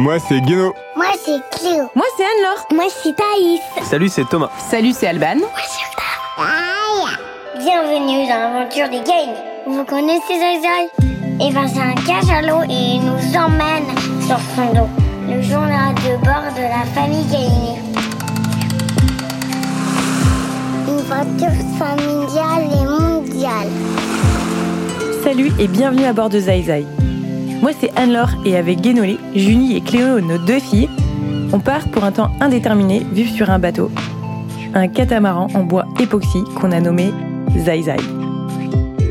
Moi, c'est Guéno. Moi, c'est Cléo. Moi, c'est Anne-Laure. Moi, c'est Thaïs. Salut, c'est Thomas. Salut, c'est Alban. Moi, c'est Aïe. Bienvenue dans l'aventure des Gaines. Vous connaissez Zai Eh ben, c'est un cage à l'eau et il nous emmène sur son dos. Le journal de bord de la famille Gainey. Une voiture familiale et mondiale. Salut et bienvenue à bord de Zai Zai. Moi c'est Anne-Laure et avec Guénolé, Julie et Cléo, nos deux filles, on part pour un temps indéterminé vivre sur un bateau. Un catamaran en bois époxy qu'on a nommé Zai Zai.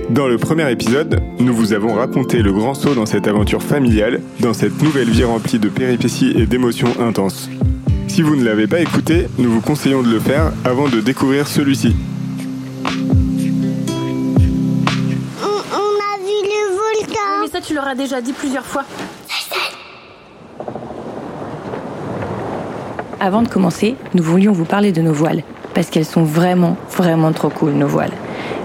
Dans le premier épisode, nous vous avons raconté le grand saut dans cette aventure familiale, dans cette nouvelle vie remplie de péripéties et d'émotions intenses. Si vous ne l'avez pas écouté, nous vous conseillons de le faire avant de découvrir celui-ci. Tu leur as déjà dit plusieurs fois. Avant de commencer, nous voulions vous parler de nos voiles, parce qu'elles sont vraiment, vraiment trop cool, nos voiles.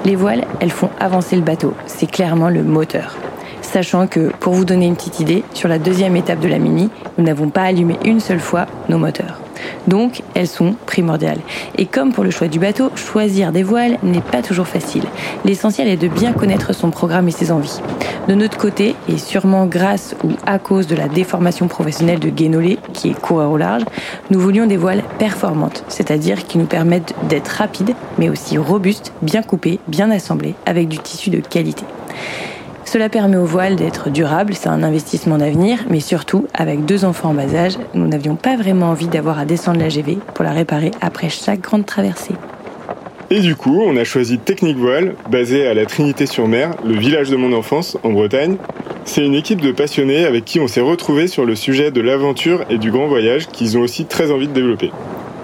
Les voiles, elles font avancer le bateau, c'est clairement le moteur. Sachant que, pour vous donner une petite idée, sur la deuxième étape de la Mini, nous n'avons pas allumé une seule fois nos moteurs. Donc, elles sont primordiales. Et comme pour le choix du bateau, choisir des voiles n'est pas toujours facile. L'essentiel est de bien connaître son programme et ses envies. De notre côté, et sûrement grâce ou à cause de la déformation professionnelle de Guénolé, qui est coureur au large, nous voulions des voiles performantes, c'est-à-dire qui nous permettent d'être rapides, mais aussi robustes, bien coupées, bien assemblées, avec du tissu de qualité. Cela permet aux voiles d'être durables, c'est un investissement d'avenir, mais surtout, avec deux enfants en bas âge, nous n'avions pas vraiment envie d'avoir à descendre la GV pour la réparer après chaque grande traversée. Et du coup, on a choisi Technique Voile, basée à la Trinité-sur-Mer, le village de mon enfance, en Bretagne. C'est une équipe de passionnés avec qui on s'est retrouvés sur le sujet de l'aventure et du grand voyage qu'ils ont aussi très envie de développer.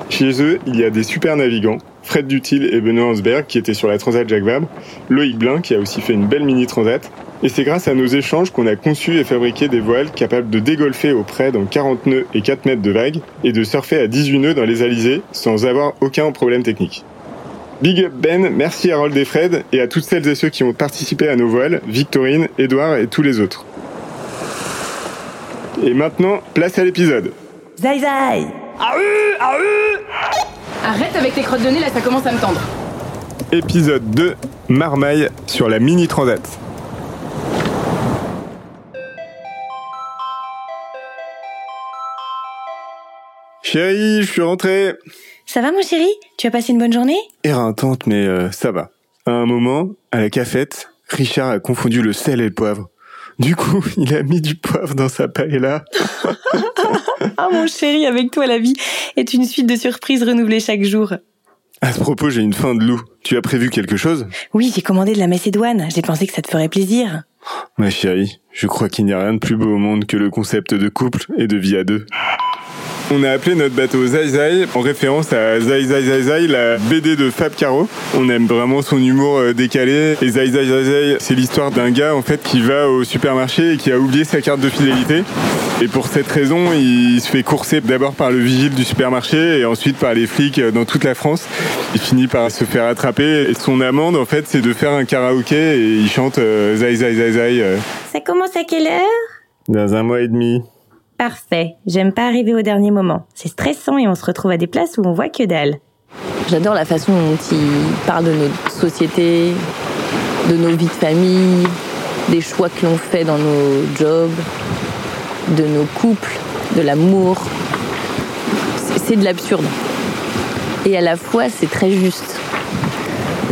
Chez eux, il y a des super navigants, Fred Dutil et Benoît Hansberg qui étaient sur la Transat Jacques Vabre, Loïc Blin qui a aussi fait une belle mini transat. Et c'est grâce à nos échanges qu'on a conçu et fabriqué des voiles capables de dégolfer au près dans 40 nœuds et 4 mètres de vague et de surfer à 18 nœuds dans les alizés sans avoir aucun problème technique. Big up Ben, merci à Harold et Fred et à toutes celles et ceux qui ont participé à nos voiles, Victorine, Edouard et tous les autres. Et maintenant, place à l'épisode. Zai Zai Arrête avec tes crottes de nez, là, ça commence à me tendre. Épisode 2, Marmaille sur la mini transat. Chérie, je suis rentré. Ça va mon chéri? Tu as passé une bonne journée? Éreintante, mais euh, ça va. À un moment, à la cafette, Richard a confondu le sel et le poivre. Du coup, il a mis du poivre dans sa paella. Ah mon chéri, avec toi la vie est une suite de surprises renouvelées chaque jour. À ce propos, j'ai une faim de loup. Tu as prévu quelque chose? Oui, j'ai commandé de la Macédoine, j'ai pensé que ça te ferait plaisir. Ma chérie, je crois qu'il n'y a rien de plus beau au monde que le concept de couple et de vie à deux. On a appelé notre bateau Zai Zai en référence à Zai Zai Zai Zai, la BD de Fab Caro. On aime vraiment son humour euh, décalé. Et Zai Zai Zai Zai, c'est l'histoire d'un gars en fait qui va au supermarché et qui a oublié sa carte de fidélité. Et pour cette raison, il se fait courser d'abord par le vigile du supermarché et ensuite par les flics dans toute la France. Il finit par se faire attraper. Et son amende, en fait, c'est de faire un karaoké et il chante euh, Zai Zai Zai Zai euh, Ça commence à quelle heure? Dans un mois et demi. Parfait, j'aime pas arriver au dernier moment. C'est stressant et on se retrouve à des places où on voit que dalle. J'adore la façon dont il parle de notre société, de nos vies de famille, des choix que l'on fait dans nos jobs, de nos couples, de l'amour. C'est- de l'absurde. Et à la fois, c'est très juste.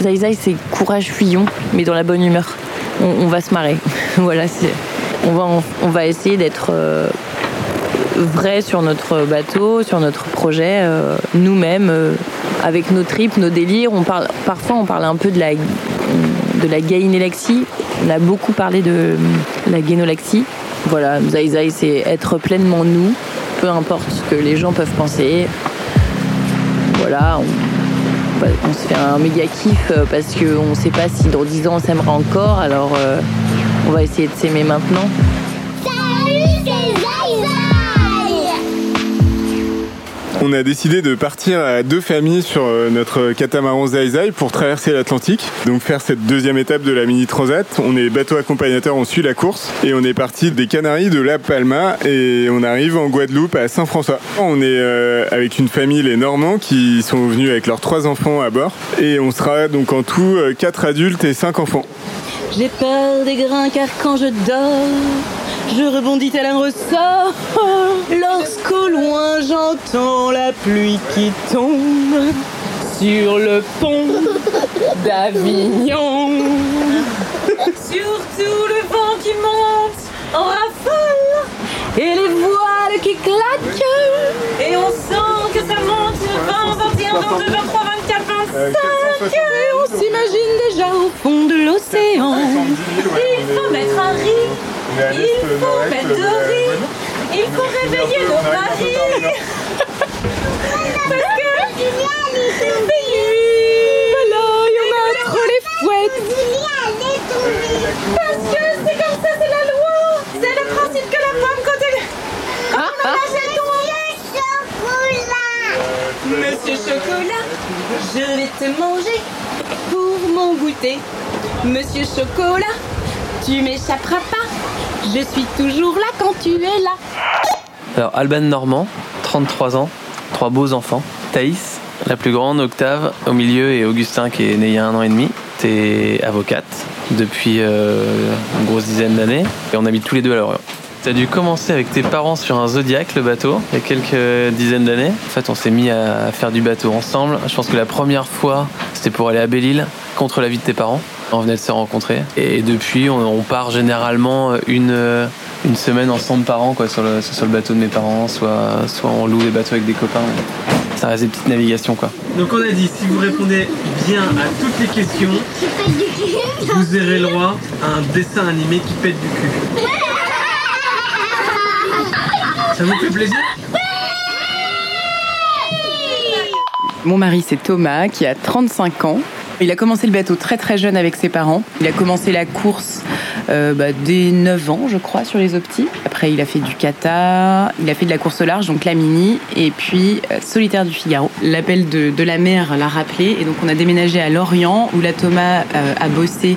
Zai Zai, c'est courage fuyant, mais dans la bonne humeur. On, va se marrer. voilà. On va, on va essayer d'être euh, vrai sur notre bateau, sur notre projet, euh, nous-mêmes, euh, avec nos tripes, nos délires. On parle, parfois, on parle un peu de la, de la. On a beaucoup parlé de euh, la gainolaxie. Voilà, Zai Zai, c'est être pleinement nous, peu importe ce que les gens peuvent penser. Voilà, on, se fait un méga kiff parce qu'on ne sait pas si dans 10 ans on s'aimera encore, alors on va essayer de s'aimer maintenant. On a décidé de partir à deux familles sur euh, notre catamaran Zai pour traverser l'Atlantique, donc faire cette deuxième étape de la mini transat. On est bateau accompagnateur, on suit la course et on est parti des Canaries de La Palma et on arrive en Guadeloupe à Saint-François. On est euh, avec une famille les Normands qui sont venus avec leurs trois enfants à bord et on sera donc en tout euh, quatre adultes et cinq enfants. J'ai peur des grains car quand je dors, je rebondis tel un ressort. Lorsqu'au loin j'entends la pluie qui tombe sur le pont d'Avignon. Surtout le vent qui monte en rafale et les voiles qui claquent. Et on sent que ça monte 20, 21, 22, 23, 24, 25. Et on s'imagine déjà au fond de l'océan. Il faut mettre un riz, il faut mettre de il faut réveiller nos maris. Parce que voilà, il y en a trop les fouettes. Parce que c'est comme ça, c'est la loi. C'est le principe que la femme quand elle... Quand on a lâché Monsieur Chocolat, je vais te manger pour mon goûter. Monsieur Chocolat, tu m'échapperas pas. Je suis toujours là quand tu es là. Alors, Alban Normand, 33 ans, trois beaux enfants. Thaïs, la plus grande, Octave, au milieu, et Augustin qui est né il y a un an et demi. T'es avocate depuis euh, une grosse dizaine d'années et on habite tous les deux à Lorient. T'as dû commencer avec tes parents sur un Zodiac, le bateau, il y a quelques dizaines d'années. En fait, on s'est mis à faire du bateau ensemble. Je pense que la première fois, c'était pour aller à Belle-Île, contre l'avis de tes parents. On venait de se rencontrer. Et depuis, on, on part généralement une, une semaine ensemble par an, quoi, sur le, soit sur le bateau de mes parents, soit, soit on loue des bateaux avec des copains. Ça reste des petites navigations, quoi. Donc on a dit, si vous répondez bien à toutes les questions, vous aurez le droit à un dessin animé qui pète du cul. Ça vous fait plaisir? Mon mari, c'est Thomas, qui a 35 ans. Il a commencé le bateau très très jeune avec ses parents. Il a commencé la course euh, bah, dès 9 ans, je crois, sur les optis. Après, il a fait du kata, il a fait de la course au large, donc la mini, et puis euh, solitaire du Figaro. L'appel de, de la mer l'a rappelé, et donc on a déménagé à Lorient, où là Thomas euh, a bossé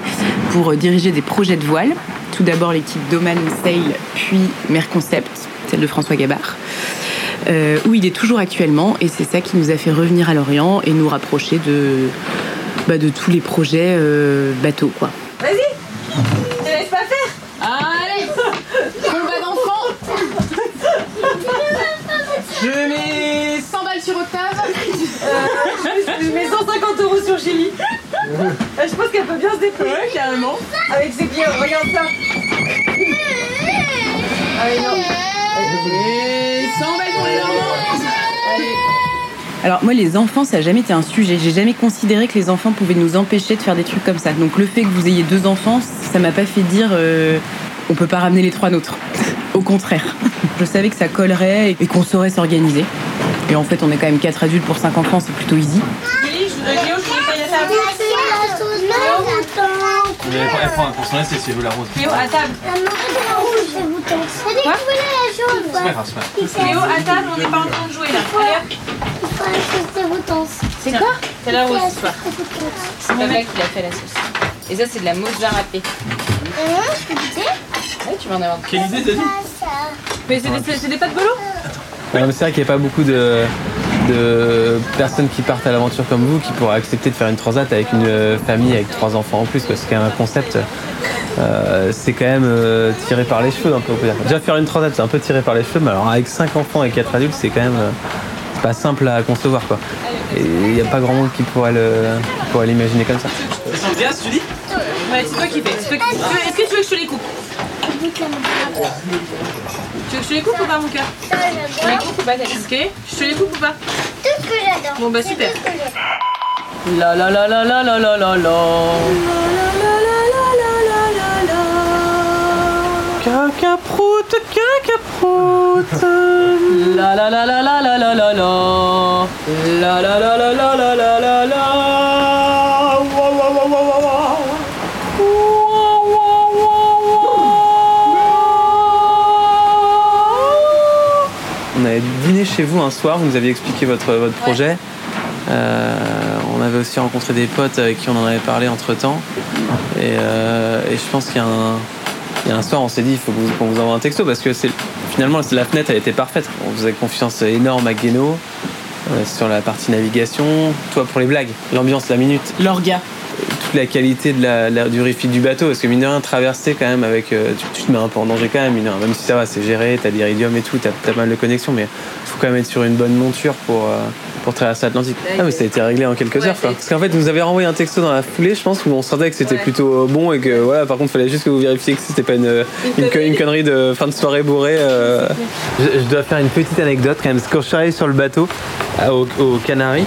pour diriger des projets de voile. Tout d'abord l'équipe Doman Sail, puis Mer Concept, celle de François Gabard. Euh, où il est toujours actuellement, et c'est ça qui nous a fait revenir à Lorient et nous rapprocher de, bah, de tous les projets euh, bateaux, quoi. Vas-y, te laisse pas faire. Allez, combat d'enfant. Je mets 100 balles sur Octave. Je mets 150 euros sur Julie. Je pense qu'elle peut bien se déployer. carrément. Avec ses pieds, regarde ça. Allez, non. Et Alors moi les enfants ça n'a jamais été un sujet. J'ai jamais considéré que les enfants pouvaient nous empêcher de faire des trucs comme ça. Donc le fait que vous ayez deux enfants, ça m'a pas fait dire euh, on peut pas ramener les trois nôtres. Au contraire, je savais que ça collerait et qu'on saurait s'organiser. Et en fait on est quand même quatre adultes pour cinq enfants, c'est plutôt easy. À table. C'est si vous la rose. Léo, à table. C'est pas grave, c'est pas grave. Léo, à table, on n'est pas en train de jouer là. C'est quoi C'est la rose ce soir. C'est papa qui a fait la sauce. Et ça c'est de la mozza râpée. Ouais, tu vas en avoir. Quelle idée t'as dit Mais c'est des, c'est des pâtes bolo c'est vrai qu'il n'y a pas beaucoup de, de personnes qui partent à l'aventure comme vous qui pourraient accepter de faire une transat avec une euh, famille avec trois enfants en plus. C'est quand même un concept. euh, c'est quand même euh, tiré par les cheveux un peu. on peut dire. Déjà faire une transat c'est un peu tiré par les cheveux, mais alors avec cinq enfants et quatre adultes c'est quand même euh, pas simple à concevoir quoi. Et il n'y a pas grand monde qui pourrait le- qui pourrait l'imaginer comme ça. Bien, tu dis Ouais, c'est toi qui fais. Est-ce que tu veux que je te les coupe? Tu veux que je te les coupe ou pas, mon cœur? Je te les coupe ou pas, Ok Je te les coupe ou pas? Tout ce que j'adore. Bon, bah super. La la la la la la la la la. Caca prout, caca prout. La la la la la la la la la. La la la la la la la la la. On avait avait dîné chez vous un soir, vous nous aviez expliqué votre, votre projet. Euh, on avait aussi rencontré des potes avec qui on en avait parlé entre temps. Et, euh, et je pense qu'il y a un, a un soir, on s'est dit, il faut qu'on vous envoie un texto parce que c'est finalement la fenêtre, elle était parfaite. On faisait confiance énorme à Guéno euh, sur la partie navigation. Toi pour les blagues, l'ambiance, la minute. L'orga toute la qualité de la, du refit du bateau. Parce que mine de rien, traverser quand même avec. euh, tu, tu te mets un peu en danger quand même, mine de rien. même si ça va, c'est géré, t'as l'iridium et tout, t'as as pas mal de connexions, mais faut quand même être sur une bonne monture pour. euh, pour traverser l'Atlantique. Ah mais ça a été réglé en quelques heures quoi. Parce qu'en fait vous nous avez renvoyé un texto dans la foulée je pense où on sentait que c'était plutôt bon et que voilà par contre fallait juste que vous vérifiez que c'était pas une, une, con- une connerie de fin de soirée bourrée. euh. Je, je dois faire une petite anecdote quand même parce que quand je suis arrivé sur le bateau à- au, aux Canaries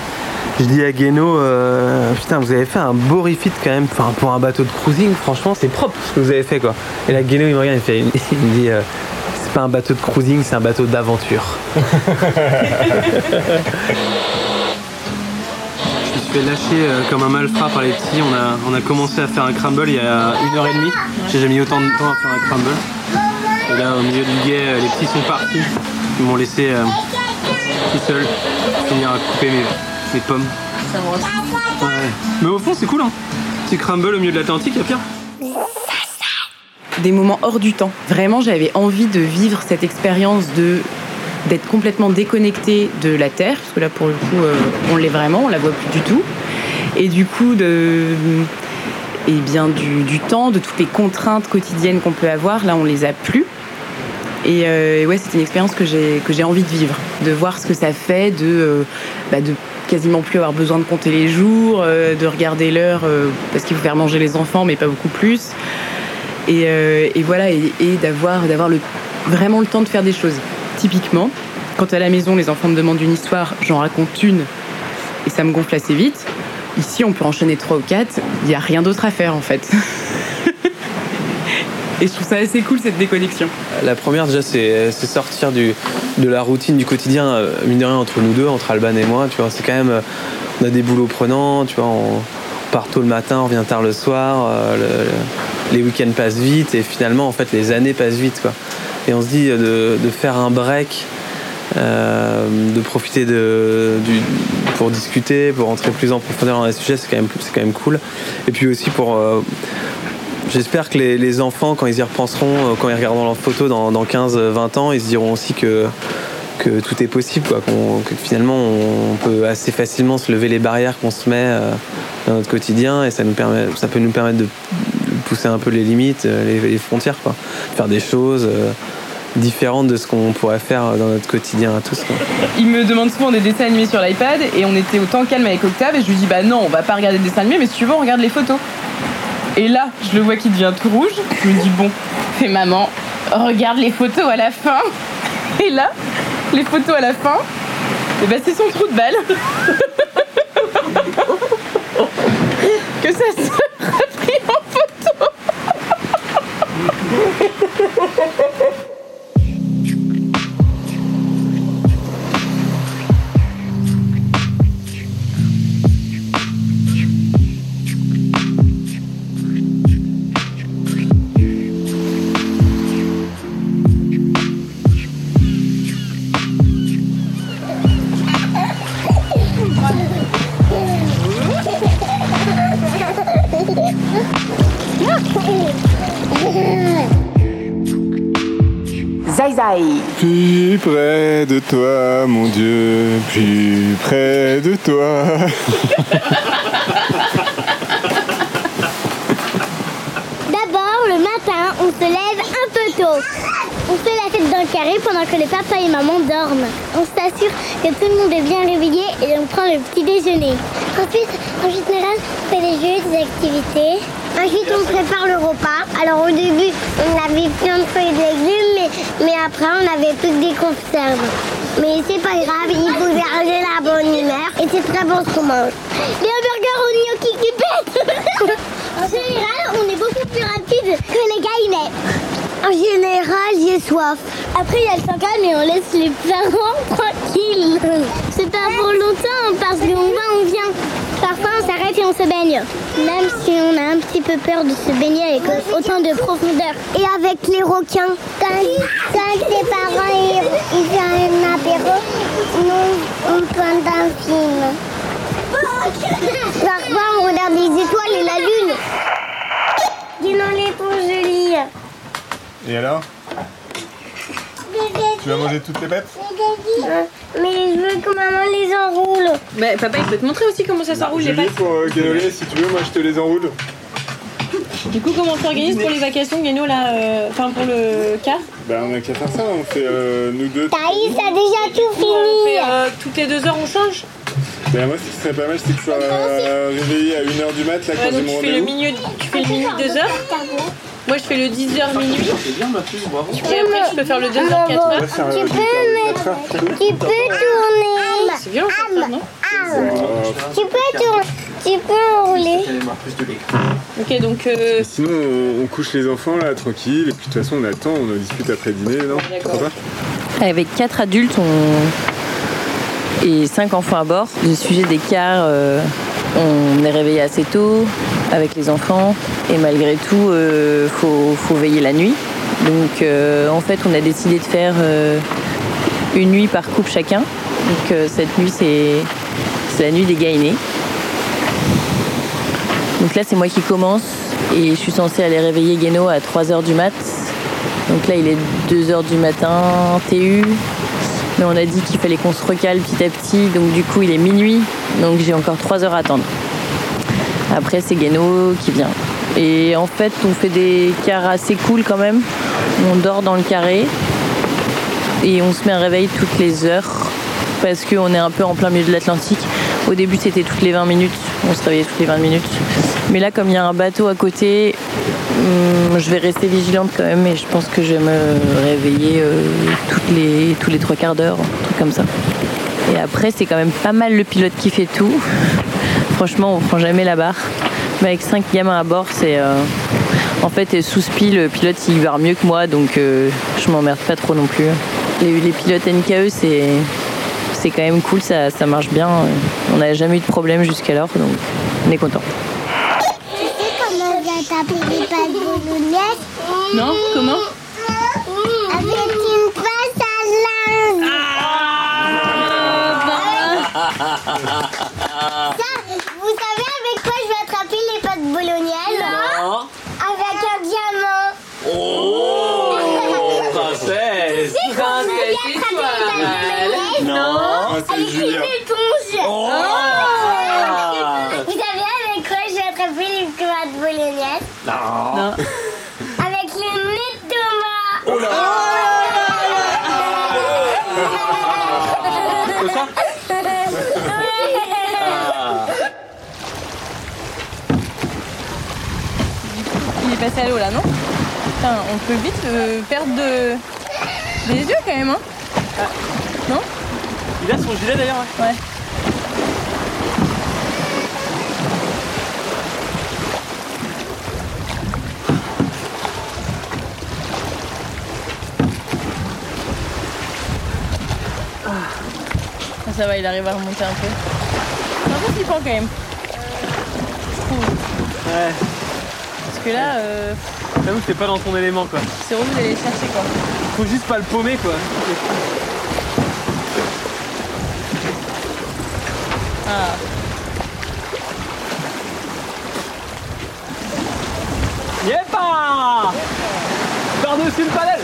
je dis à Guéno, euh, putain, vous avez fait un beau refit quand même. Enfin, pour un bateau de cruising, franchement, c'est propre ce que vous avez fait quoi. Et là, Guéno, il me regarde, il, fait, il me dit, euh, pas un bateau de cruising, c'est un bateau d'aventure. Je me suis fait lâcher euh, comme un malfrat par les petits. On a, on a commencé à faire un crumble il y a une heure et demie. J'ai jamais mis autant de temps à faire un crumble. Et là, au milieu du guet, euh, les petits sont partis. Ils m'ont laissé euh, tout seul finir à couper mes, mes pommes. Ouais. Mais au fond, c'est cool, hein. Petit crumble au milieu de l'Atlantique, y'a pire. Des moments hors du temps. Vraiment, j'avais envie de vivre cette expérience d'être complètement déconnecté de la Terre, parce que là, pour le coup, euh, on l'est vraiment, on la voit plus du tout. Et du coup, et bien, du, temps, de toutes les contraintes quotidiennes qu'on peut avoir, là, on les a plus. Et euh, ouais, c'est une expérience que j'ai envie de vivre, de voir ce que ça fait, de euh, bah, de quasiment plus avoir besoin de compter les jours, de regarder l'heure parce qu'il faut faire manger les enfants, mais pas beaucoup plus. Et, euh, et voilà, et, d'avoir d'avoir le vraiment le temps de faire des choses. Typiquement, quand à la maison les enfants me demandent une histoire, j'en raconte une et ça me gonfle assez vite. Ici, on peut enchaîner trois ou quatre. Il n'y a rien d'autre à faire en fait. et je trouve ça assez cool cette déconnexion. La première, déjà, c'est sortir de la routine du quotidien, euh, mine entre nous deux, entre Alban et moi. Tu vois, c'est quand même. euh, On a des boulots prenants, tu vois, part tôt le matin, on revient tard le soir, euh, le- le- les week-ends passent vite et finalement, en fait, les années passent vite, quoi. Et on se dit euh, de, faire un break, euh, de profiter de, pour discuter, pour rentrer plus en profondeur dans les sujets, c'est quand, même- quand même cool. Et puis aussi pour. J'espère que les, les enfants, quand ils y repenseront, quand ils regarderont leurs photos dans, dans 15-20 ans, ils se diront aussi que, que tout est possible, quoi, que finalement on peut assez facilement se lever les barrières qu'on se met euh, dans notre quotidien et ça, nous permet, ça peut nous permettre de pousser un peu les limites, euh, les, frontières, quoi. faire des choses euh, différentes de ce qu'on pourrait faire dans notre quotidien à tous. Il me demande souvent des dessins animés sur l'iPad et on était autant calme avec Octave et je lui dis bah non, on va pas regarder des dessins animés, mais si tu on regarde les photos. Et là, je le vois qui devient tout rouge. Je me dis bon, fais maman, regarde les photos à la fin. Et là, les photos à la fin, et bah c'est son trou de balle. que ça sera pris en photo. Plus près de toi, mon Dieu, plus près de toi. D'abord, le matin, on se lève un peu tôt. On fait la fête dans le carré pendant que les papa et maman dorment. On s'assure que tout le monde est bien réveillé et on prend le petit déjeuner. Ensuite, en général, on fait des jeux, des activités. Ensuite, on prépare le repas. Alors au début, on avait plein de feuilles de légumes, mais, mais après, on avait toutes des conserves. Mais c'est pas grave, il faut garder la bonne humeur et c'est très bon ce qu'on mange. Des hamburgers au gnocchi qui pètent En général, on est beaucoup plus rapide que les gaïnets. En général, j'ai soif. Après, il y a le chacal, mais on laisse les parents tranquilles. C'est pas pour longtemps parce qu'on va, on vient. Par parfois on se baigne. Même si on a un petit peu peur de se baigner avec autant de profondeur. Et avec les requins. Quand, quand tes parents ils, ils font un apéro, nous on prend un film. Parfois on regarde les étoiles et la lune. Dis dans les jolie. Et alors? Tu vas manger toutes les bêtes Mais je veux que maman les enroule. Bah, papa, il peut te montrer aussi comment ça s'enroule les pâtes. pour euh, si tu veux, moi je te les enroule. Du coup, comment on s'organise pour les vacations, Guéno, là euh, Enfin, pour le car Bah on a qu'à faire ça, on fait euh, nous deux. Thaïs a déjà tout On fini. fait euh, toutes les deux heures, on change Bah moi ce qui serait pas mal c'est que tu sois euh, réveillé à 1h du mat là Ouais, quand j'ai donc mon tu fais, le rendez-vous. minuit, tu fais le minuit 2 heures. Moi, je fais le 10h minuit. C'est bien, ma fille, bravo. Et après, je peux faire le 2h 4 On va heures. faire, euh, Tu huit peux. Tu tourner. C'est bien, ça, non Tu peux tourner. Tu peux enrouler. Ok, donc. euh, Sinon on, on couche les enfants là tranquille et puis de toute façon on attend, on en discute après dîner, non pas Avec 4 adultes on... et 5 enfants à bord, le sujet des cars, euh, on est réveillé assez tôt avec les enfants et malgré tout, euh, faut, veiller la nuit. Donc euh, en fait, on a décidé de faire euh, une nuit par couple chacun. Donc cette nuit, c'est la nuit des gainés. Donc là, c'est moi qui commence et je suis censée aller réveiller Guéno à 3h du mat. Donc là, il est 2h du matin, TU. Mais on a dit qu'il fallait qu'on se recale petit à petit. Donc du coup, il est minuit. Donc j'ai encore 3 heures à attendre. Après, c'est Guéno qui vient. Et en fait, on fait des cars assez cool quand même. On dort dans le carré. Et on se met un réveil toutes les heures. Parce qu'on est un peu en plein milieu de l'Atlantique. Au début, c'était toutes les 20 minutes. On se réveillait toutes les 20 minutes. Mais là, comme il y a un bateau à côté, hum, je vais rester vigilante quand même. Et je pense que je vais me réveiller euh, toutes les, tous les trois quarts d'heure, un truc comme ça. Et après, c'est quand même pas mal le pilote qui fait tout. Franchement, on prend jamais la barre. Mais avec 5 gamins à bord, c'est. euh, En fait, sous spi, le pilote il va mieux que moi, donc euh, je m'emmerde pas trop non plus. Les, les pilotes NKE, c'est. C'est quand même cool, ça, ça marche bien. On n'a jamais eu de problème jusqu'alors, donc on est content. Tu sais comment on va taper les pâtes Non Comment Avec une passe à linge. Ça, vous savez avec quoi je vais attraper les pâtes bolognaises Avec un diamant. Princesse Tu Ah, c'est Avec Julia. une éponge. Oh. Vous savez avec quoi je vais attraper les pâtes bolognaises Non. Avec le nez de Thomas. Il est passé à l'eau là, non? Putain, on peut vite euh, perdre de... des yeux quand même, hein Non Il a son gilet d'ailleurs. hein. Ouais. Ah, Ça va, il arrive à remonter un peu. C'est un peu flippant quand même. Je trouve. Ouais. Parce que là, euh, J'avoue que t'es pas dans ton élément quoi. c'est relou d'aller le chercher quoi. Faut juste pas le paumer quoi. Ah. Yepa Par-dessus le panel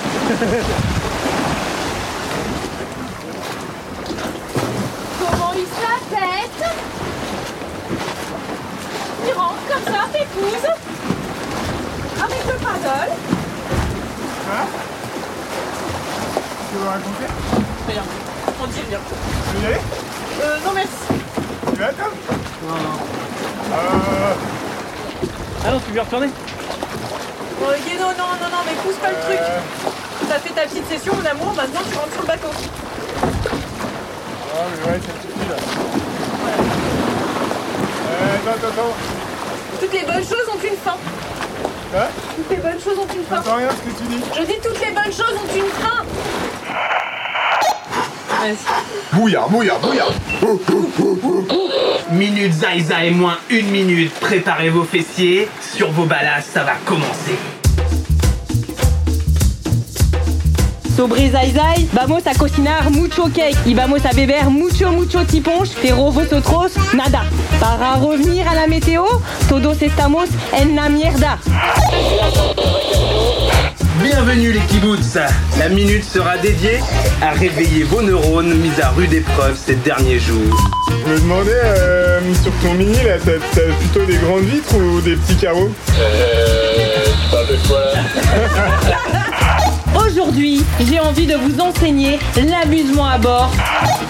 Comment il se la pète? Il rentre comme ça, pépouze, paddle. Tu veux raconter? Rien. On dit rien. Tu veux y aller Euh, non merci. Tu veux attendre? Non, non. Euh, Ah non, tu veux retourner? Oh, Guéno, non, non, non, mais pousse pas le truc. T'as fait ta petite session, mon amour, maintenant tu rentres sur le bateau. Ah mais ouais, ça suffit là. Euh, attends, attends, attends. Toutes les bonnes choses ont une fin. Hein Toutes les bonnes choses ont une fin. J'entends rien ce que tu dis. Je dis toutes les bonnes choses ont une fin. Bouillard, bouillard, bouillard. Minute Zaïza et moins une minute. Préparez vos fessiers. Sur vos balas, ça va commencer. Sobre zai zai, vamos a cocinar mucho cake y vamos a beber mucho mucho tiponche, pero vosotros nada. Para revenir à la météo, todos estamos en la mierda. Bienvenue les kibbutz La minute sera dédiée à réveiller vos neurones mis à rude épreuve ces derniers jours. Je me demandais, euh, sur ton mini, là, t'as plutôt des grandes vitres ou des petits carreaux? Aujourd'hui, j'ai envie de vous enseigner l'amusement à bord.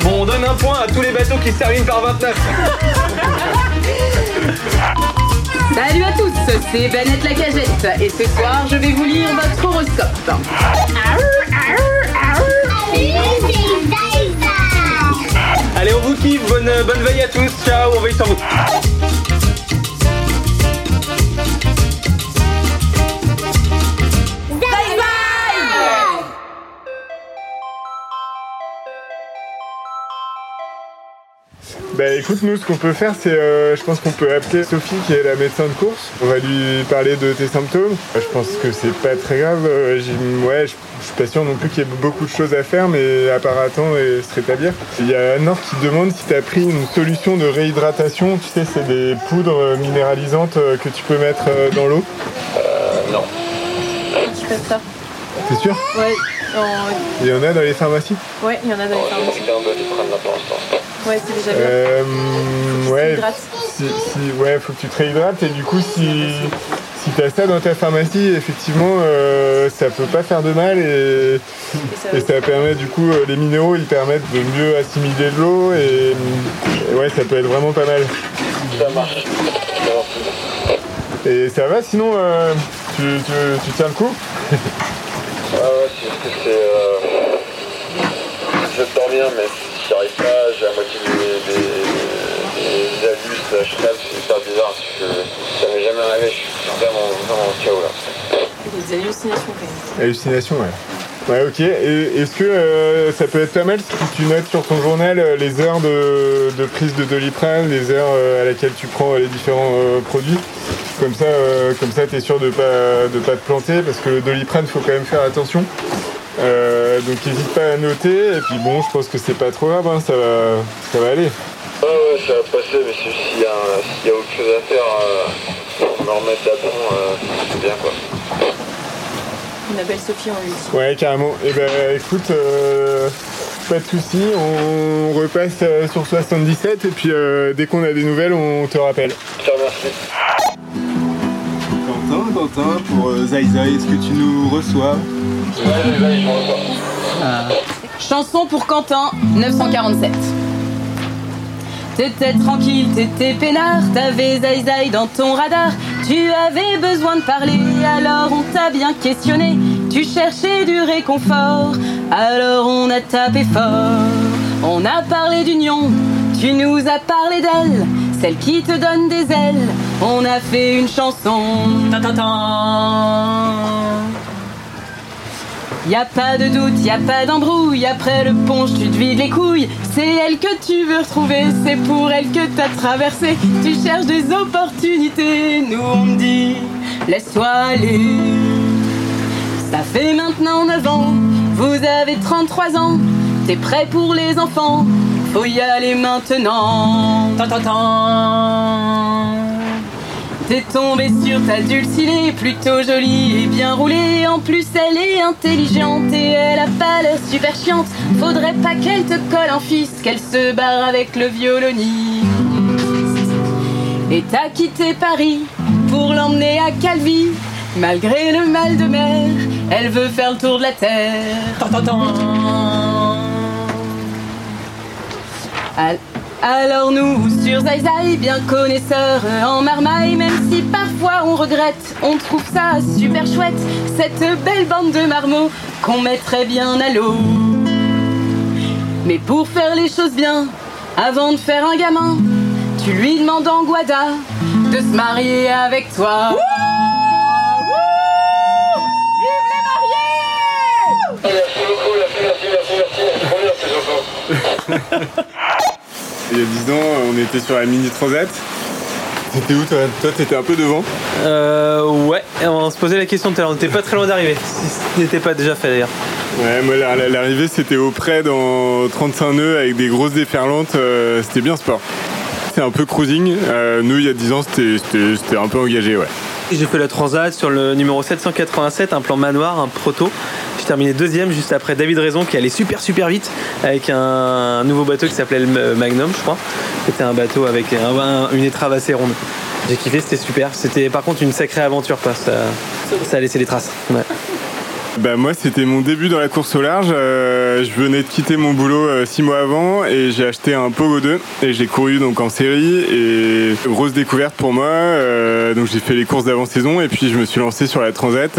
Bon, on donne un point à tous les bateaux qui se terminent par 29. Salut à tous, c'est Bennett la Cagette et ce soir je vais vous lire votre horoscope. Allez, on vous kiffe. Bonne, bonne veille à tous. Ciao, on veille sur vous. Bah écoute, nous ce qu'on peut faire, c'est, euh, je pense qu'on peut appeler Sophie qui est la médecin de course. On va lui parler de tes symptômes. Euh, Je pense que c'est pas très grave. Euh, j'ai- ouais, je, je suis pas sûr non plus qu'il y ait beaucoup de choses à faire, mais à part attendre et se rétablir. Il y a Anne qui demande si tu as pris une solution de réhydratation. Tu sais, c'est des poudres minéralisantes euh, que tu peux mettre euh, dans l'eau. Je fais ça. T'es sûr? Ouais, Il y en a dans les pharmacies? Ouais, il y en a dans les pharmacies. Ouais, c'est déjà bien. Euh, ouais, t'hydrates. si, si- ouais, faut que tu te réhydrates et du coup si, si tu as ça dans ta pharmacie, effectivement, euh, ça peut pas faire de mal et, ça- et ça permet du coup, euh, les minéraux ils permettent de mieux assimiler de l'eau et, et ouais, ça peut être vraiment pas mal. Et ça va sinon, euh, tu, tu- tu tiens le coup? Ah ouais, c'est juste que c'est. Euh... Je vais dormir, mais si j'y arrive pas, j'ai des abus de cheval, c'est super bizarre parce que ça m'est jamais arrivé, je suis vraiment, vraiment KO là. Des hallucinations quand même. Hallucination, ouais. Ouais, ok. Et est-ce que euh, ça peut être pas mal si tu notes sur ton journal euh, les heures de, de prise de doliprane, les heures euh, à laquelle tu prends euh, les différents euh, produits? Comme ça, euh, comme ça, t'es sûr de pas de pas te planter parce que le doliprane, faut quand même faire attention. Euh, donc n'hésite pas à noter. Et puis bon, je pense que c'est pas trop grave, hein, ça va, ça va aller. Ça va passer, mais s'il y, a y a autre chose à faire, euh, pour me remettre d'aplomb, euh, c'est bien quoi. On appelle Sophie, on lui. Ouais, carrément. Et ben, écoute, euh, pas de soucis, on repasse euh, sur 77 et puis euh, dès qu'on a des nouvelles, on te rappelle. Je te remercie. Quentin, Quentin, pour euh, Zai Zai, est-ce que tu nous reçois? Ouais, je m'en revois. Chanson pour Quentin, 947. T'étais tranquille, t'étais peinard, t'avais Zai dans ton radar. Tu avais besoin de parler, alors on t'a bien questionné. Tu cherchais du réconfort, alors on a tapé fort. On a parlé d'union, tu nous as parlé d'elle, celle qui te donne des ailes. On a fait une chanson. Y a pas de doute, y a pas d'embrouille. Après le ponche, tu te vides les couilles. C'est elle que tu veux retrouver, c'est pour elle que t'as traversé. Tu cherches des opportunités. Nous on me dit, laisse-toi aller. Ça fait maintenant 9 ans, vous avez 33 ans. T'es prêt pour les enfants, faut y aller maintenant. Tan, tan, tan. T'es tombé sur ta dulcinée, plutôt jolie et bien roulée. En plus, elle est intelligente et elle a pas l'air super chiante. Faudrait pas qu'elle te colle en fils, qu'elle se barre avec le violoniste. Et t'as quitté Paris pour l'emmener à Calvi. Malgré le mal de mer, elle veut faire le tour de la terre. Tan, tan, tan. Al- Alors nous, sur Zai Zai, bien connaisseurs en marmaille, même si parfois on regrette, on trouve ça super chouette, cette belle bande de marmots qu'on mettrait bien à l'eau. Mais pour faire les choses bien, avant de faire un gamin, tu lui demandes en Guada de se marier avec toi. Vive les mariés Merci beaucoup, merci, merci, merci, merci. Trop bien ces chansons. Il y a 10 ans, on était sur la Mini Transat. C'était où toi Toi, t'étais un peu devant Euh, ouais, on se posait la question tout à l'heure, on n'était pas très loin d'arriver. Ce n'était pas déjà fait d'ailleurs. Ouais, moi, la- la- l'arrivée, c'était au près dans 35 nœuds avec des grosses déferlantes. euh, c'était bien sport. C'est un peu cruising. Euh, nous, il y a 10 ans, c'était un peu engagé, ouais. J'ai fait la transat sur le numéro 787, un plan manoir, un proto. Terminé deuxième juste après David Raison qui allait super super vite avec un, nouveau bateau qui s'appelait le Magnum, je crois. C'était un bateau avec un- un- une étrave assez ronde. J'ai kiffé, c'était super. C'était par contre une sacrée aventure, quoi. Ça, ça a laissé des traces. Bah moi c'était mon début dans la course au large. Euh, je venais de quitter mon boulot euh, six mois avant et j'ai acheté un Pogo 2 et j'ai couru donc en série et grosse découverte pour moi. Euh, donc j'ai fait les courses d'avant-saison et puis je me suis lancé sur la Transat.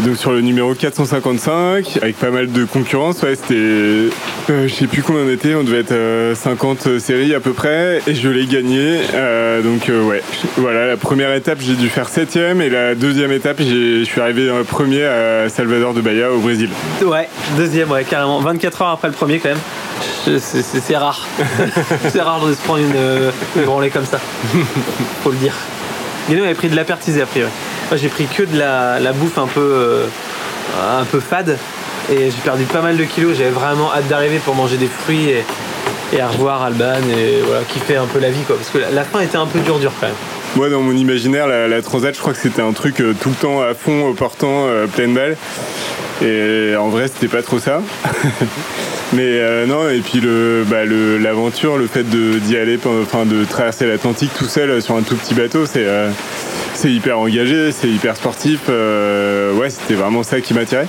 Euh, donc sur le numéro 455 avec pas mal de concurrence. Ouais c'était, euh, je sais plus combien on était, on devait être euh, 50 séries à peu près et je l'ai gagné. Euh, donc euh, ouais, voilà la première étape j'ai dû faire septième et la deuxième étape je suis arrivé euh, premier à Salvador de Bahia au Brésil. Ouais, deuxième, ouais, carrément. 24 heures après le premier, quand même. C'est rare. c'est rare de se prendre une, euh, une branlée comme ça. Faut le dire. Guénon avait pris de la pertisée après, ouais. J'ai pris que de la, la bouffe un peu, euh, un peu fade. Et j'ai perdu pas mal de kilos. J'avais vraiment hâte d'arriver pour manger des fruits et, à revoir Alban et voilà, kiffer un peu la vie, quoi. Parce que la, la fin était un peu dure, dure quand même. Moi dans mon imaginaire la, Transat je crois que c'était un truc euh, tout le temps à fond au portant, euh, pleine balle. Et en vrai c'était pas trop ça. Mais euh, non et puis le bah, l'aventure, le fait d'y aller, enfin de traverser l'Atlantique tout seul euh, sur un tout petit bateau, c'est euh, c'est hyper engagé, c'est hyper sportif. euh, ouais c'était vraiment ça qui m'attirait.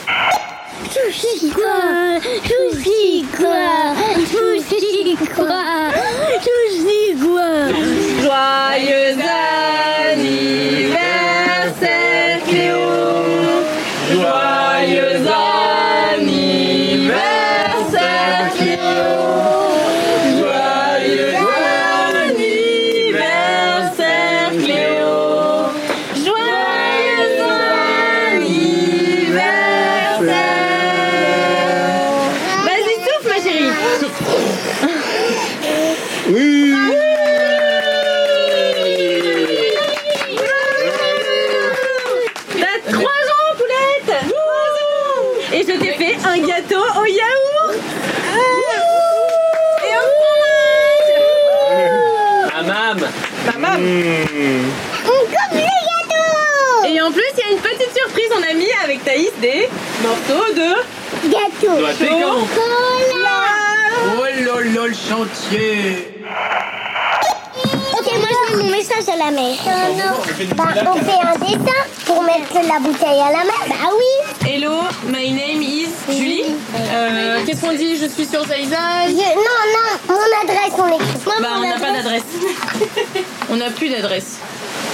Suis sur Zaïza. Je- non, non, mon adresse on écrit. Moi, Bah, on n'a pas adresse- d'adresse. On n'a plus d'adresse.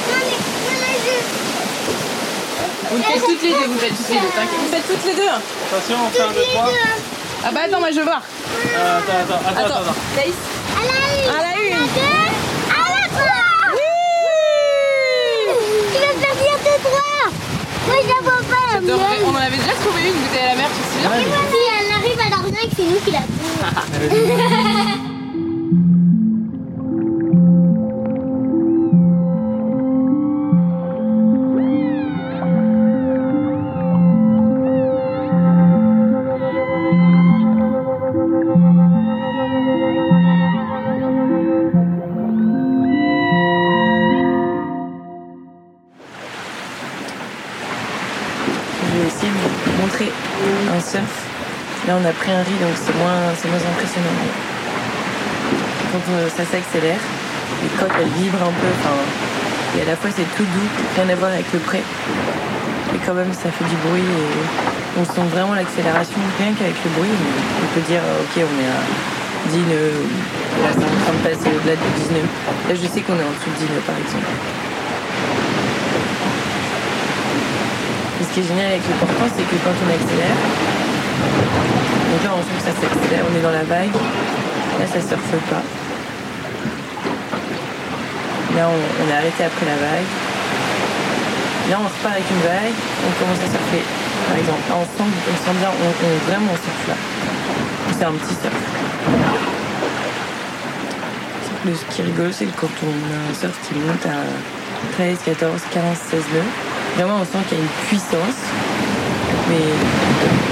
Non, mais- non, mais je- Vous le faites toutes les deux, vous faites toutes les deux. t'inquiète. Vous faites toutes les deux Attention, on fait un, deux, trois. Ah bah attends, moi je veux voir. Euh, attends, attends, attends, attends, attends. Thaïs. À la une. À la une. À deux. À la trois. Tu vas faire dire deux, trois. Moi, je la vois pas. la mienne. On en avait déjà trouvé une bouteille à la mer, tu te souviens Et vas-y, elle arrive à l'arnaque, c'est nous qui la a pris un riz, donc c'est moins, c'est moins impressionnant. Quand euh, ça s'accélère, les côtes, elles vibrent un peu. Et à la fois, c'est tout doux, rien à voir avec le près. Et quand même, ça fait du bruit et on sent vraiment l'accélération, rien qu'avec le bruit. On peut dire, euh, ok, on est à 10 nœuds, là, c'est en train de passer au-delà de 10 nœuds. Là, je sais qu'on est en dessous de 10 nœuds, par exemple. Ce qui est génial avec le portant, c'est que quand on accélère, là on sent que ça s'accélère, on est dans la vague, là ça surfe pas. Là on, est arrêté après la vague. Là on repart avec une vague, on commence à surfer. Par exemple, là on sent, on sent bien, on, on- vraiment on surfe là. C'est un petit surf. Le, ce qui est rigolo, c'est que quand on a un surf qui monte à 13, 14, 15, 16 nœuds, vraiment on sent qu'il y a une puissance. Mais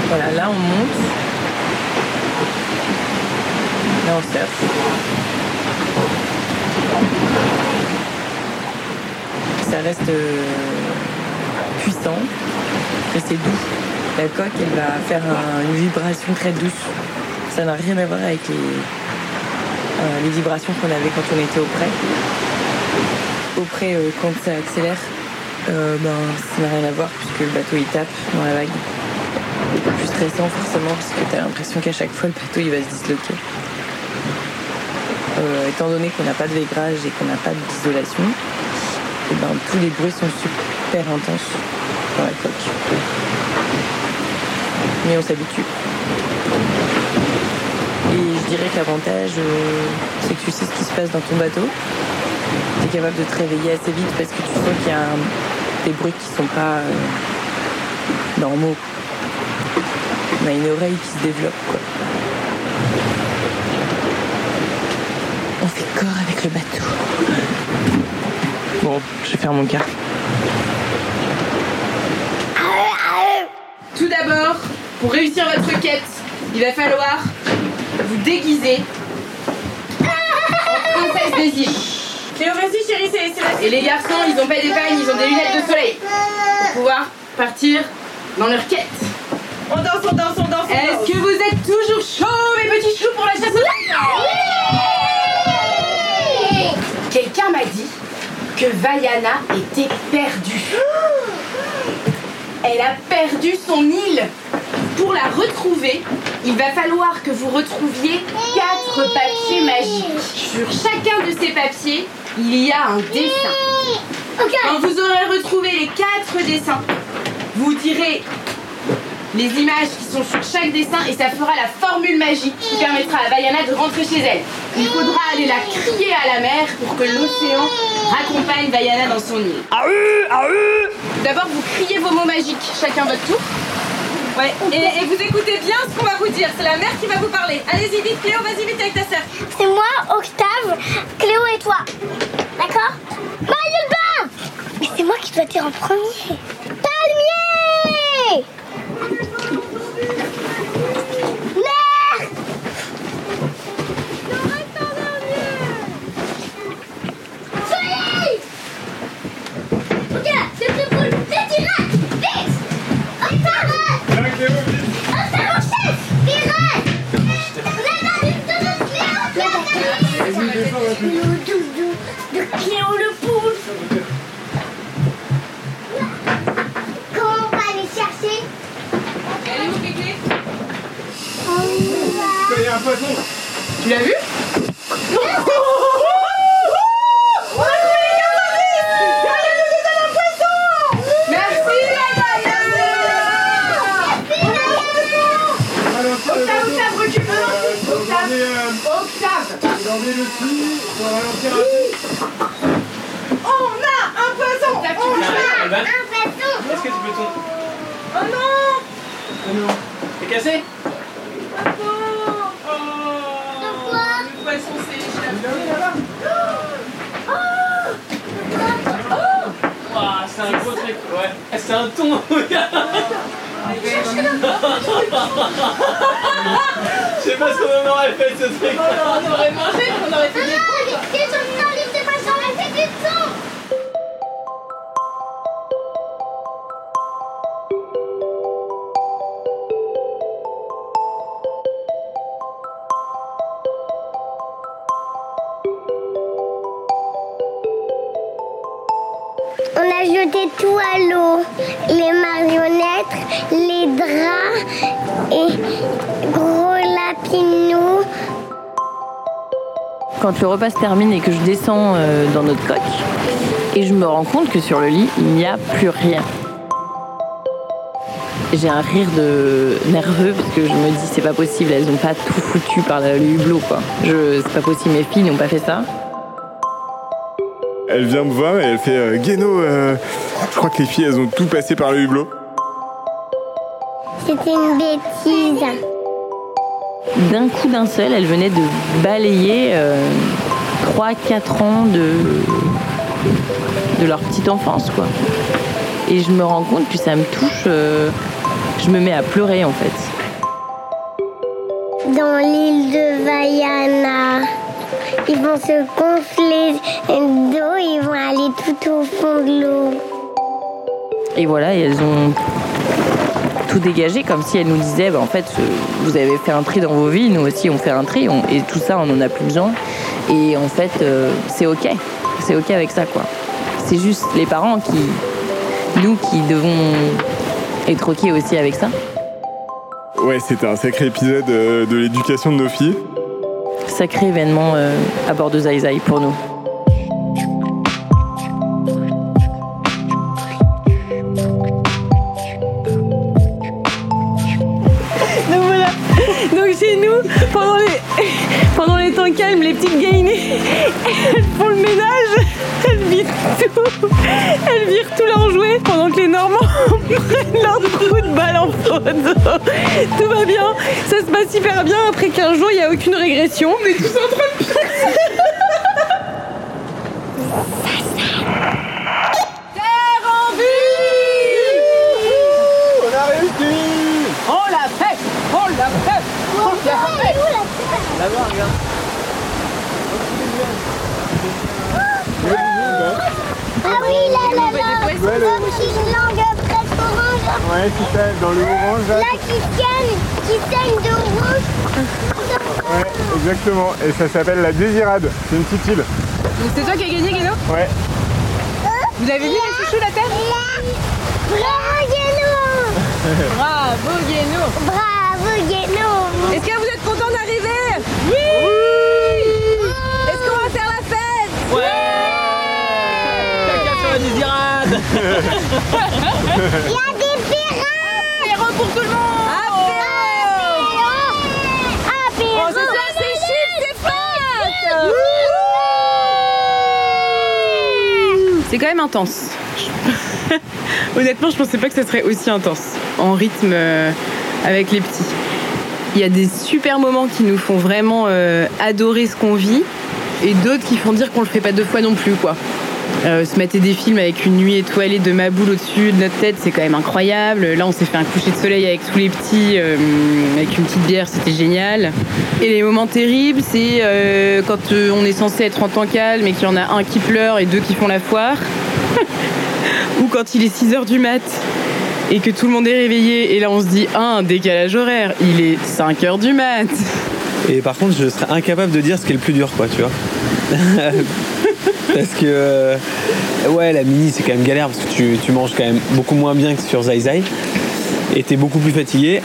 voilà, là on monte. Là on surfe. Ça reste euh, puissant, et c'est doux. La coque, elle va faire un- une vibration très douce. Ça n'a rien à voir avec les, euh, les vibrations qu'on avait quand on était au près. Au près, euh, quand ça accélère, euh, ben, ça n'a rien à voir puisque le bateau il tape dans la vague. Plus stressant forcément parce que tu as l'impression qu'à chaque fois le bateau il va se disloquer. Euh, étant donné qu'on n'a pas de vaigrage et qu'on n'a pas d'isolation, eh ben, tous les bruits sont super intenses dans la coque. Mais on s'habitue. Et je dirais que l'avantage, euh, c'est que tu sais ce qui se passe dans ton bateau. Tu es capable de te réveiller assez vite parce que tu sens qu'il y a un- des bruits qui sont pas euh, normaux. On a une oreille qui se développe. Quoi. On fait corps avec le bateau. Bon, je vais faire mon cas. Tout d'abord, pour réussir votre quête, il va falloir vous déguiser en princesse des îles. Vas-y, chérie, c'est la Et les garçons, ils ont pas d'épargne, ils ont des lunettes de soleil pour pouvoir partir dans leur quête. On danse, on danse, on danse. on danse. Est-ce que vous êtes toujours chauds, mes petits choux, pour la chasse au Quelqu'un m'a dit que Vaiana était perdue. Elle a perdu son île. Pour la retrouver, il va falloir que vous retrouviez quatre papiers magiques. Sur chacun de ces papiers, il y a un dessin. Quand vous aurez retrouvé les quatre dessins, vous direz les images qui sont sur chaque dessin et ça fera la formule magique qui permettra à Vaiana de rentrer chez elle. Il faudra aller la crier à la mer pour que l'océan raccompagne Vaiana dans son île. D'abord, vous criez vos mots magiques, chacun votre tour. Ouais. Et, vous écoutez bien ce qu'on va vous dire. C'est la mère qui va vous parler. Allez-y vite, Cléo, vas-y vite avec ta sœur. C'est moi, Octave, Cléo et toi. D'accord Marie Mais c'est moi qui dois dire en premier. Palmier Tu l'as vu le ralentir un. On a un poisson. On a Un poisson Est-ce que tu peux ton. Oh non. Oh non. T'es cassé Oh. Le poisson s'est échappé. Ouah, c'est un Ouais. Eh, C'est un thon. Je sais pas ce qu'on aurait fait de ce truc. On aurait mangé, on aurait fait des Jeté tout à l'eau. Les marionnettes, les draps et gros lapinou. Quand le repas se termine et que je descends euh, dans notre coque, et je me rends compte que sur le lit, il n'y a plus rien. J'ai un rire de nerveux parce que je me dis c'est pas possible, elles ont pas tout foutu par le hublot quoi. Je, c'est pas possible, mes filles n'ont pas fait ça. Elle vient me voir et elle fait euh, Guéno, euh, je crois que les filles elles ont tout passé par le hublot. C'était une bêtise. d'un coup d'un seul, elles venaient de balayer 3-4 ans de, de leur petite enfance, quoi. Et je me rends compte que ça me touche, je me mets à pleurer en fait. Dans l'île de Vaiana, ils vont se gonfler d'eau, ils vont aller tout au fond de l'eau. Et voilà, et elles ont tout dégagé comme si elles nous disaient bah, en fait vous avez fait un tri dans vos vies, nous aussi on fait un tri et tout ça on n'en a plus besoin et en fait euh, c'est ok, c'est ok avec ça quoi. C'est juste les parents qui, nous qui devons être ok aussi avec ça. Ouais, c'était un sacré épisode euh, de l'éducation de nos filles. Sacré événement euh, à bord de Zai pour nous. pendant les, pendant les temps calmes, les petites gaïnées, elles font le ménage, virent tout, elles virent tout leur jouet pendant que les Normands prennent leur trou de balle en photo. Tout va bien, ça se passe hyper bien. Après 15 jours, il n'y a aucune régression. On est tous en train de Là-bas, regarde. Ah oui, là, là, là. Une langue presque orange. Ouais, c'est ça, dans le orange. Là, là qui saigne, qui saigne de rouge. Ouais, exactement. Et ça s'appelle la Désirade. C'est une petite île. Donc c'est toi qui as gagné, Guéno Ouais. Vous avez vu les chouchous, la terre Bravo, Guéno Bravo, Guéno Bravo, Guéno Est-ce que vous êtes content d'arriver oui, Est-ce qu'on va faire la fête Ouais, Caca sur la désirade Il y a des pirates Apéro pour tout le monde Apéro Apéro Oh, c'est fête C'est quand même intense. Honnêtement, je pensais pas que ce serait aussi intense en rythme euh, avec les petits. Il y a des super moments qui nous font vraiment euh, adorer ce qu'on vit et d'autres qui font dire qu'on le fait pas deux fois non plus quoi. Euh, se mettre des films avec une nuit étoilée de ma boule au-dessus de notre tête, c'est quand même incroyable. Là, on s'est fait un coucher de soleil avec tous les petits, euh, avec une petite bière, c'était génial. Et les moments terribles, c'est euh, quand on est censé être en temps calme et qu'il y en a un qui pleure et deux qui font la foire. Ou quand il est 6 heures du mat et que tout le monde est réveillé et là on se dit un décalage horaire, il est 5 heures du mat. Et par contre, je serais incapable de dire ce qui est le plus dur, quoi, tu vois. parce que, euh, ouais, la mini, c'est quand même galère parce que tu, tu, manges quand même beaucoup moins bien que sur Zai Zai. Et t'es beaucoup plus fatigué.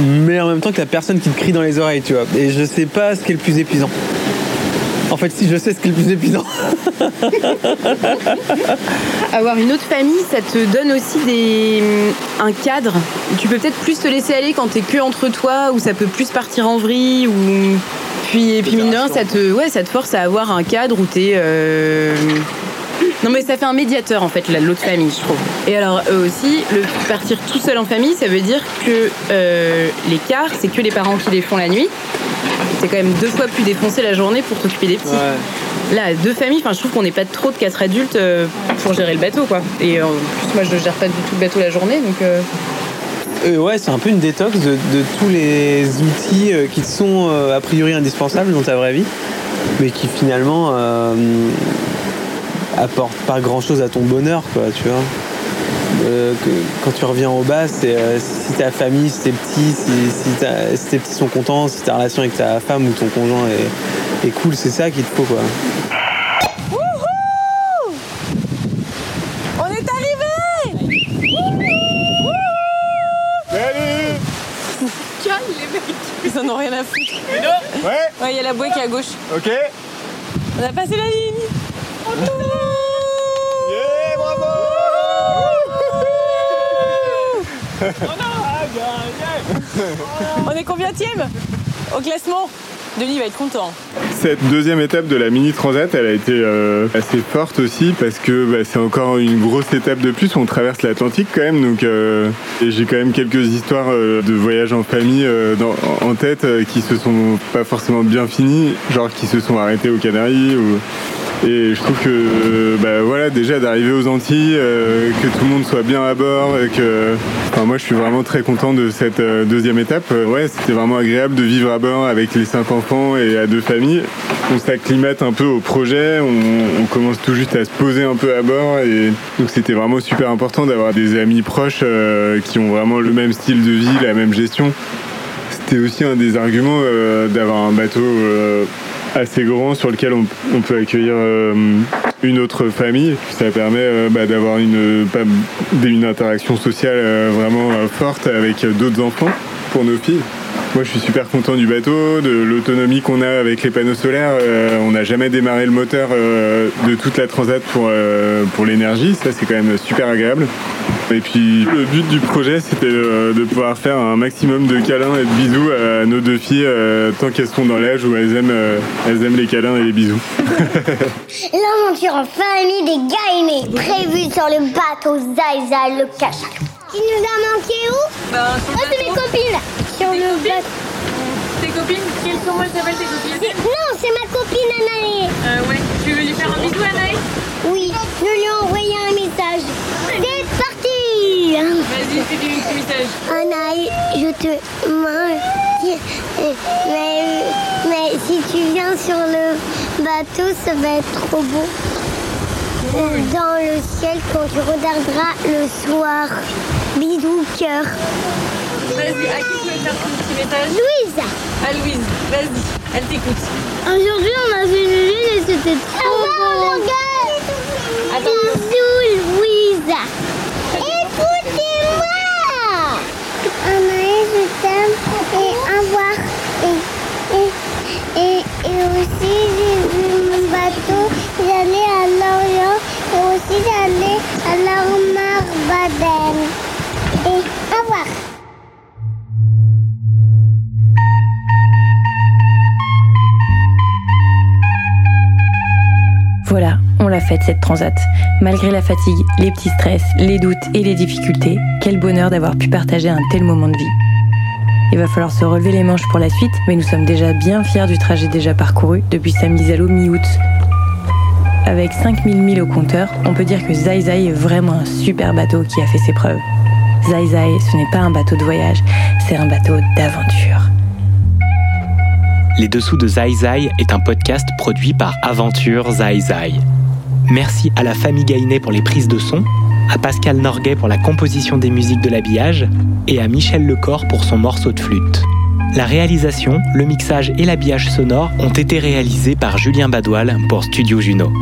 Mais en même temps que la personne qui te crie dans les oreilles, tu vois. Et je sais pas ce qui est le plus épuisant. En fait, si je sais ce qui est le plus épuisant. Avoir une autre famille, ça te donne aussi des... un cadre. Tu peux peut-être plus te laisser aller quand t'es que entre toi, ou ça peut plus partir en vrille, ou. Puis, et puis mine de rien, ça te, ouais, ça te force à avoir un cadre où t'es. Euh... Non mais ça fait un médiateur en fait l'autre famille je trouve. Et alors eux aussi, le partir tout seul en famille, ça veut dire que euh, les quarts, c'est que les parents qui les font la nuit. C'est quand même deux fois plus défoncé la journée pour t'occuper des petits. Ouais. Là, deux familles, enfin je trouve qu'on n'est pas trop de quatre adultes euh, pour gérer le bateau quoi. Et en plus moi je gère pas du tout le bateau la journée donc. Euh... Euh, ouais, c'est un peu une détox de, tous les outils euh, qui sont euh, a priori indispensables dans ta vraie vie, mais qui finalement apportent pas grand chose à ton bonheur, quoi, tu vois. Quand tu reviens au bas, c'est si ta famille, si tes petits, si, si, si, tes petits sont contents, si ta relation avec ta femme ou ton conjoint est, est cool, c'est ça qu'il te faut, quoi. On est arrivé Salut Calme les mecs Ils en ont rien à foutre. Ouais il y a la bouée qui est à gauche. Ok. On a passé la ligne. Yeah, bravo. On est combien Au classement Denis va être content. Cette deuxième étape de la mini transat, elle a été euh, assez forte aussi parce que bah, c'est encore une grosse étape de plus. On traverse l'Atlantique quand même, donc euh, j'ai quand même quelques histoires euh, de voyages en famille en tête qui se sont pas forcément bien finies, genre qui se sont arrêtés aux Canaries ou et je trouve que bah, voilà déjà d'arriver aux Antilles, euh, que tout le monde soit bien à bord, que enfin, moi je suis vraiment très content de cette euh, deuxième étape. Euh, ouais, c'était vraiment agréable de vivre à bord avec les cinq enfants et à deux familles. On s'acclimate un peu au projet, on, on, commence tout juste à se poser un peu à bord et donc c'était vraiment super important d'avoir des amis proches qui ont vraiment le même style de vie, la même gestion. C'était aussi un des arguments d'avoir un bateau assez grand sur lequel on, peut accueillir euh, une autre famille. Ça permet euh, bah, d'avoir une, interaction sociale euh, vraiment forte avec d'autres enfants pour nos filles. Moi, je suis super content du bateau, de l'autonomie qu'on a avec les panneaux solaires. on n'a jamais démarré le moteur de toute la transat pour, pour l'énergie. Ça, c'est quand même super agréable. Et puis le but du projet c'était de pouvoir faire un maximum de câlins et de bisous à nos deux filles euh, tant qu'elles sont dans l'âge où elles aiment, euh, elles aiment les câlins et les bisous. L'aventure en famille des gainés prévue sur le bateau Zaïza le cachalot. Tu nous as manqué où? Ben, Oh c'est mes copines Sur le bateau. Tes copines? Comment elles s'appellent tes copines Non c'est ma copine Anaïs. Euh ouais. Tu veux lui faire un bisou Anaïs Oui, je lui ai envoyé un message. Vas-y, fais petits messages. Anaï, je te mange. Mais, mais si tu viens sur le bateau, ça va être trop beau. Dans le ciel quand tu regarderas le soir. Bisous, cœur. Vas-y, à qui tu veux faire ton petit message Louise À Louise, vas-y, elle t'écoute. Aujourd'hui, on a fait une lune et c'était trop beau. Bisous, Louise Anaïs, je t'aime et au revoir. Et, et, et, aussi, j'ai vu mon bateau, j'allais à Lorient et aussi j'allais à l'Armar Baden. Et au revoir. Voilà, on l'a faite cette transat. Malgré la fatigue, les petits stress, les doutes et les difficultés, quel bonheur d'avoir pu partager un tel moment de vie. Il va falloir se relever les manches pour la suite, mais nous sommes déjà bien fiers du trajet déjà parcouru depuis sa mise à l'eau mi-août. Avec 5000 milles au compteur, on peut dire que Zai Zai est vraiment un super bateau qui a fait ses preuves. Zai Zai, ce n'est pas un bateau de voyage, c'est un bateau d'aventure. Les Dessous de Zai Zai est un podcast produit par Aventure Zai Zai. Merci à la famille Gainé pour les prises de son, à Pascal Norguet pour la composition des musiques de l'habillage et à Michel Lecor pour son morceau de flûte. La réalisation, le mixage et l'habillage sonore ont été réalisés par Julien Badoil pour Studio Juno.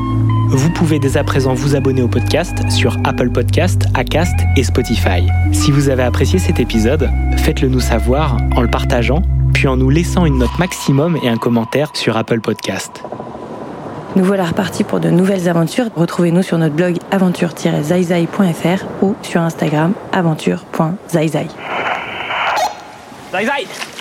Vous pouvez dès à présent vous abonner au podcast sur Apple Podcast, Acast et Spotify. Si vous avez apprécié cet épisode, faites-le nous savoir en le partageant, puis en nous laissant une note maximum et un commentaire sur Apple Podcast. Nous voilà repartis pour de nouvelles aventures. Retrouvez-nous sur notre blog aventure-zaizai.fr ou sur Instagram aventure.zaizai. Zai Zai